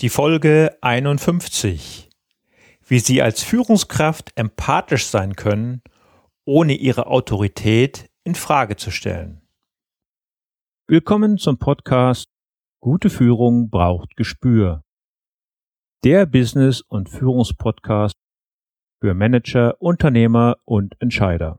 Die Folge 51. Wie Sie als Führungskraft empathisch sein können, ohne Ihre Autorität in Frage zu stellen. Willkommen zum Podcast Gute Führung braucht Gespür. Der Business- und Führungspodcast für Manager, Unternehmer und Entscheider.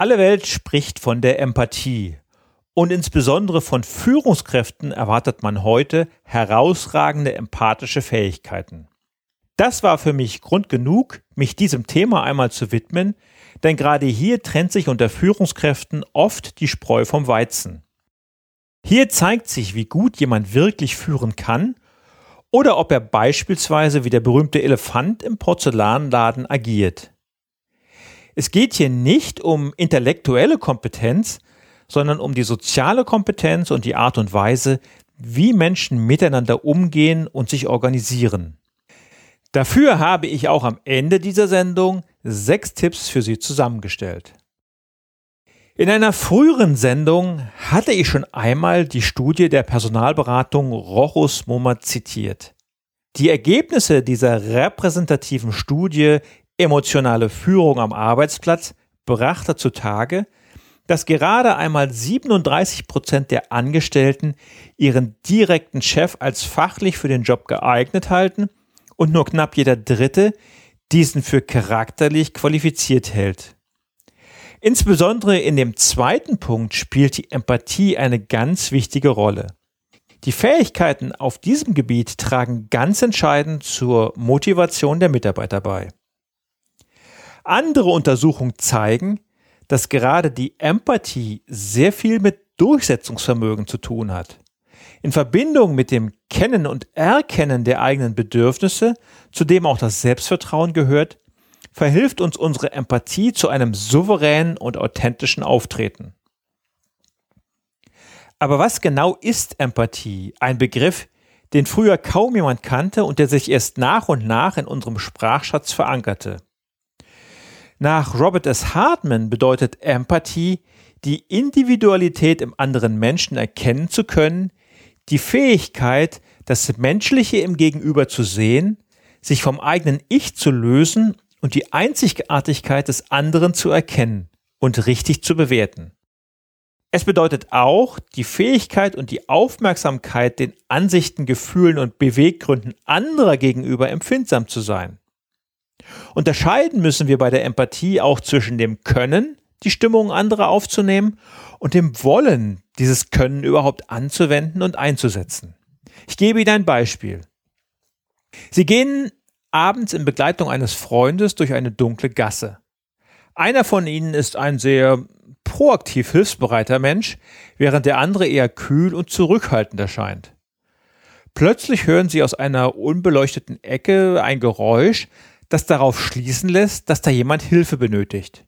Alle Welt spricht von der Empathie. Und insbesondere von Führungskräften erwartet man heute herausragende empathische Fähigkeiten. Das war für mich Grund genug, mich diesem Thema einmal zu widmen, denn gerade hier trennt sich unter Führungskräften oft die Spreu vom Weizen. Hier zeigt sich, wie gut jemand wirklich führen kann oder ob er beispielsweise wie der berühmte Elefant im Porzellanladen agiert. Es geht hier nicht um intellektuelle Kompetenz, sondern um die soziale Kompetenz und die Art und Weise, wie Menschen miteinander umgehen und sich organisieren. Dafür habe ich auch am Ende dieser Sendung sechs Tipps für Sie zusammengestellt. In einer früheren Sendung hatte ich schon einmal die Studie der Personalberatung Rochus Mommer zitiert. Die Ergebnisse dieser repräsentativen Studie Emotionale Führung am Arbeitsplatz brachte zutage, dass gerade einmal 37 Prozent der Angestellten ihren direkten Chef als fachlich für den Job geeignet halten und nur knapp jeder Dritte diesen für charakterlich qualifiziert hält. Insbesondere in dem zweiten Punkt spielt die Empathie eine ganz wichtige Rolle. Die Fähigkeiten auf diesem Gebiet tragen ganz entscheidend zur Motivation der Mitarbeiter bei. Andere Untersuchungen zeigen, dass gerade die Empathie sehr viel mit Durchsetzungsvermögen zu tun hat. In Verbindung mit dem Kennen und Erkennen der eigenen Bedürfnisse, zu dem auch das Selbstvertrauen gehört, verhilft uns unsere Empathie zu einem souveränen und authentischen Auftreten. Aber was genau ist Empathie? Ein Begriff, den früher kaum jemand kannte und der sich erst nach und nach in unserem Sprachschatz verankerte. Nach Robert S. Hartman bedeutet Empathie, die Individualität im anderen Menschen erkennen zu können, die Fähigkeit, das Menschliche im Gegenüber zu sehen, sich vom eigenen Ich zu lösen und die Einzigartigkeit des anderen zu erkennen und richtig zu bewerten. Es bedeutet auch die Fähigkeit und die Aufmerksamkeit, den Ansichten, Gefühlen und Beweggründen anderer gegenüber empfindsam zu sein. Unterscheiden müssen wir bei der Empathie auch zwischen dem Können, die Stimmung anderer aufzunehmen, und dem Wollen, dieses Können überhaupt anzuwenden und einzusetzen. Ich gebe Ihnen ein Beispiel. Sie gehen abends in Begleitung eines Freundes durch eine dunkle Gasse. Einer von ihnen ist ein sehr proaktiv hilfsbereiter Mensch, während der andere eher kühl und zurückhaltend erscheint. Plötzlich hören sie aus einer unbeleuchteten Ecke ein Geräusch, das darauf schließen lässt, dass da jemand Hilfe benötigt.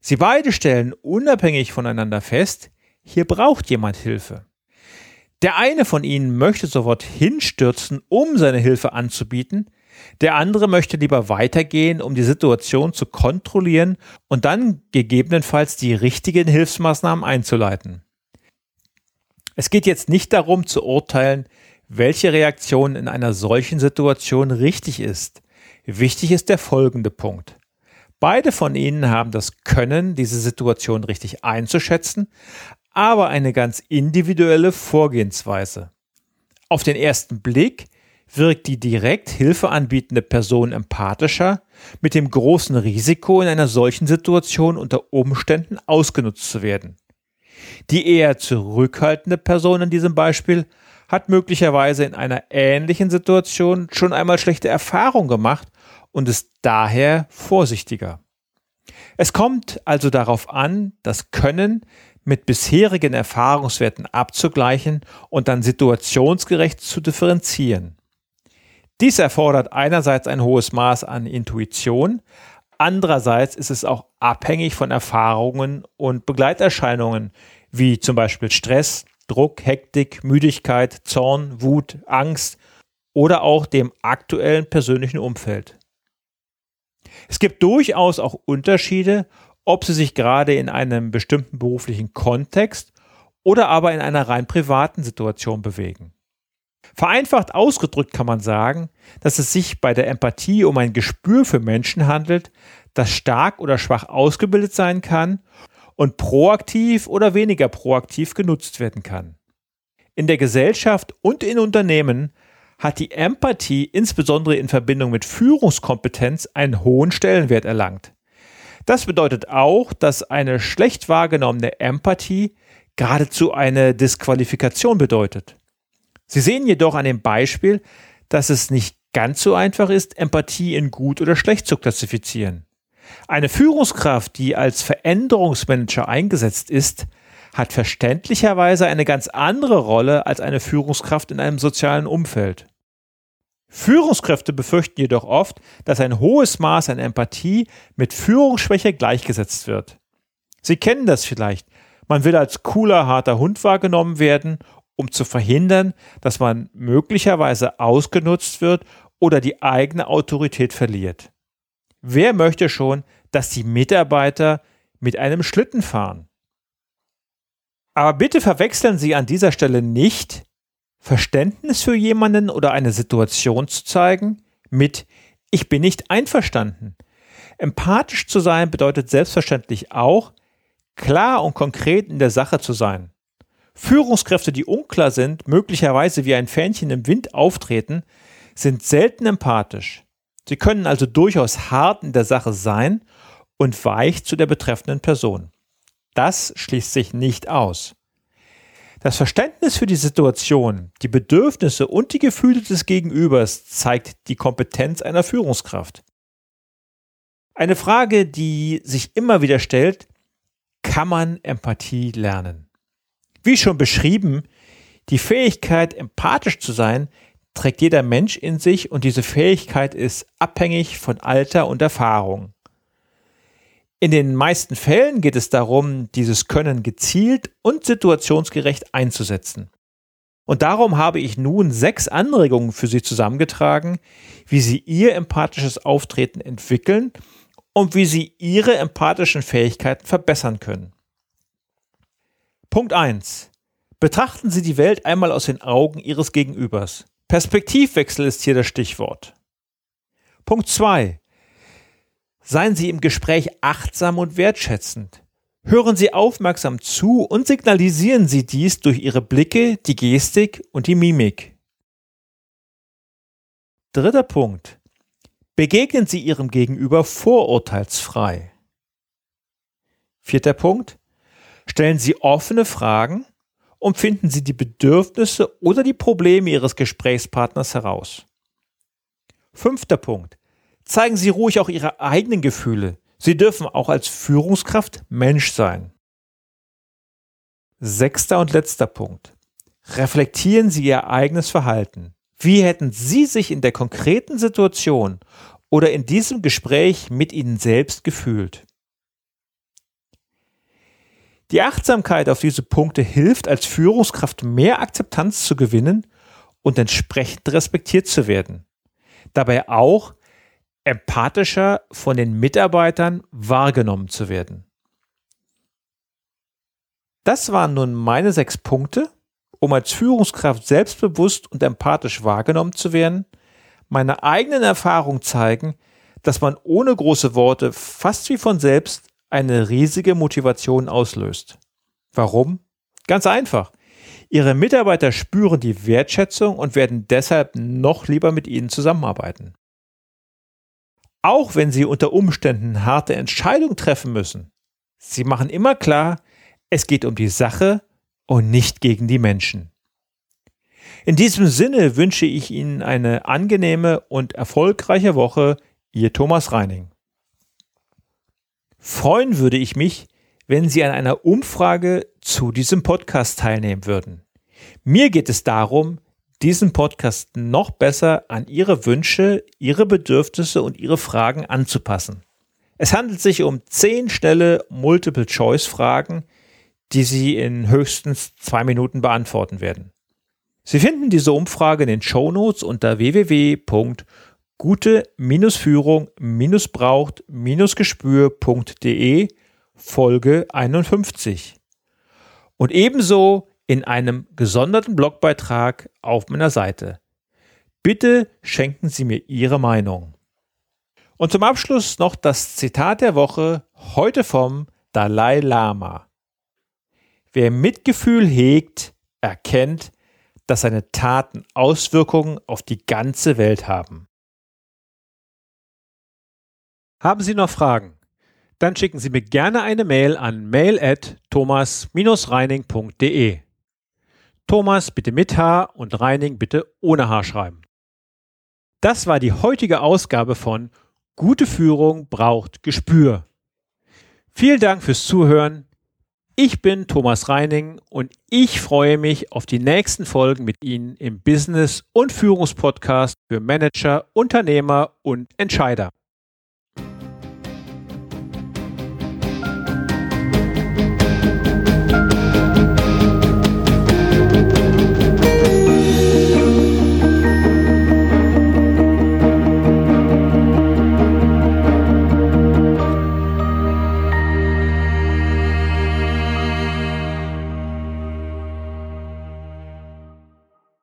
Sie beide stellen unabhängig voneinander fest, hier braucht jemand Hilfe. Der eine von ihnen möchte sofort hinstürzen, um seine Hilfe anzubieten, der andere möchte lieber weitergehen, um die Situation zu kontrollieren und dann gegebenenfalls die richtigen Hilfsmaßnahmen einzuleiten. Es geht jetzt nicht darum zu urteilen, welche Reaktion in einer solchen Situation richtig ist. Wichtig ist der folgende Punkt. Beide von ihnen haben das Können, diese Situation richtig einzuschätzen, aber eine ganz individuelle Vorgehensweise. Auf den ersten Blick wirkt die direkt Hilfe anbietende Person empathischer, mit dem großen Risiko, in einer solchen Situation unter Umständen ausgenutzt zu werden. Die eher zurückhaltende Person in diesem Beispiel hat möglicherweise in einer ähnlichen Situation schon einmal schlechte Erfahrungen gemacht und ist daher vorsichtiger. Es kommt also darauf an, das Können mit bisherigen Erfahrungswerten abzugleichen und dann situationsgerecht zu differenzieren. Dies erfordert einerseits ein hohes Maß an Intuition, andererseits ist es auch abhängig von Erfahrungen und Begleiterscheinungen, wie zum Beispiel Stress, Druck, Hektik, Müdigkeit, Zorn, Wut, Angst oder auch dem aktuellen persönlichen Umfeld. Es gibt durchaus auch Unterschiede, ob Sie sich gerade in einem bestimmten beruflichen Kontext oder aber in einer rein privaten Situation bewegen. Vereinfacht ausgedrückt kann man sagen, dass es sich bei der Empathie um ein Gespür für Menschen handelt, das stark oder schwach ausgebildet sein kann und proaktiv oder weniger proaktiv genutzt werden kann. In der Gesellschaft und in Unternehmen hat die Empathie insbesondere in Verbindung mit Führungskompetenz einen hohen Stellenwert erlangt. Das bedeutet auch, dass eine schlecht wahrgenommene Empathie geradezu eine Disqualifikation bedeutet. Sie sehen jedoch an dem Beispiel, dass es nicht ganz so einfach ist, Empathie in gut oder schlecht zu klassifizieren. Eine Führungskraft, die als Veränderungsmanager eingesetzt ist, hat verständlicherweise eine ganz andere Rolle als eine Führungskraft in einem sozialen Umfeld. Führungskräfte befürchten jedoch oft, dass ein hohes Maß an Empathie mit Führungsschwäche gleichgesetzt wird. Sie kennen das vielleicht. Man will als cooler, harter Hund wahrgenommen werden, um zu verhindern, dass man möglicherweise ausgenutzt wird oder die eigene Autorität verliert. Wer möchte schon, dass die Mitarbeiter mit einem Schlitten fahren? Aber bitte verwechseln Sie an dieser Stelle nicht, Verständnis für jemanden oder eine Situation zu zeigen mit Ich bin nicht einverstanden. Empathisch zu sein bedeutet selbstverständlich auch, klar und konkret in der Sache zu sein. Führungskräfte, die unklar sind, möglicherweise wie ein Fähnchen im Wind auftreten, sind selten empathisch. Sie können also durchaus hart in der Sache sein und weich zu der betreffenden Person. Das schließt sich nicht aus. Das Verständnis für die Situation, die Bedürfnisse und die Gefühle des Gegenübers zeigt die Kompetenz einer Führungskraft. Eine Frage, die sich immer wieder stellt, kann man Empathie lernen? Wie schon beschrieben, die Fähigkeit, empathisch zu sein, trägt jeder Mensch in sich und diese Fähigkeit ist abhängig von Alter und Erfahrung. In den meisten Fällen geht es darum, dieses Können gezielt und situationsgerecht einzusetzen. Und darum habe ich nun sechs Anregungen für Sie zusammengetragen, wie Sie Ihr empathisches Auftreten entwickeln und wie Sie Ihre empathischen Fähigkeiten verbessern können. Punkt 1. Betrachten Sie die Welt einmal aus den Augen Ihres Gegenübers. Perspektivwechsel ist hier das Stichwort. Punkt 2. Seien Sie im Gespräch achtsam und wertschätzend. Hören Sie aufmerksam zu und signalisieren Sie dies durch Ihre Blicke, die Gestik und die Mimik. Dritter Punkt. Begegnen Sie Ihrem Gegenüber vorurteilsfrei. Vierter Punkt. Stellen Sie offene Fragen und finden Sie die Bedürfnisse oder die Probleme Ihres Gesprächspartners heraus. Fünfter Punkt. Zeigen Sie ruhig auch Ihre eigenen Gefühle. Sie dürfen auch als Führungskraft Mensch sein. Sechster und letzter Punkt. Reflektieren Sie Ihr eigenes Verhalten. Wie hätten Sie sich in der konkreten Situation oder in diesem Gespräch mit Ihnen selbst gefühlt? Die Achtsamkeit auf diese Punkte hilft als Führungskraft mehr Akzeptanz zu gewinnen und entsprechend respektiert zu werden. Dabei auch empathischer von den Mitarbeitern wahrgenommen zu werden. Das waren nun meine sechs Punkte, um als Führungskraft selbstbewusst und empathisch wahrgenommen zu werden. Meine eigenen Erfahrungen zeigen, dass man ohne große Worte fast wie von selbst eine riesige Motivation auslöst. Warum? Ganz einfach. Ihre Mitarbeiter spüren die Wertschätzung und werden deshalb noch lieber mit Ihnen zusammenarbeiten. Auch wenn Sie unter Umständen harte Entscheidungen treffen müssen, Sie machen immer klar, Es geht um die Sache und nicht gegen die Menschen. In diesem Sinne wünsche ich Ihnen eine angenehme und erfolgreiche Woche. Ihr Thomas Reining. Freuen würde ich mich, wenn Sie an einer Umfrage zu diesem Podcast teilnehmen würden. Mir geht es darum, diesen Podcast noch besser an Ihre Wünsche, Ihre Bedürfnisse und Ihre Fragen anzupassen. Es handelt sich um zehn schnelle Multiple-Choice-Fragen, die Sie in höchstens zwei Minuten beantworten werden. Sie finden diese Umfrage in den Show Notes unter www.gute-führung-braucht-gespür.de Folge 51. Und ebenso in einem gesonderten Blogbeitrag auf meiner Seite. Bitte schenken Sie mir Ihre Meinung. Und zum Abschluss noch das Zitat der Woche, heute vom Dalai Lama. Wer Mitgefühl hegt, erkennt, dass seine Taten Auswirkungen auf die ganze Welt haben. Haben Sie noch Fragen? Dann schicken Sie mir gerne eine Mail an mail at thomas-reining.de. Thomas bitte mit H und Reining bitte ohne H schreiben. Das war die heutige Ausgabe von Gute Führung braucht Gespür. Vielen Dank fürs Zuhören. Ich bin Thomas Reining und ich freue mich auf die nächsten Folgen mit Ihnen im Business- und Führungspodcast für Manager, Unternehmer und Entscheider.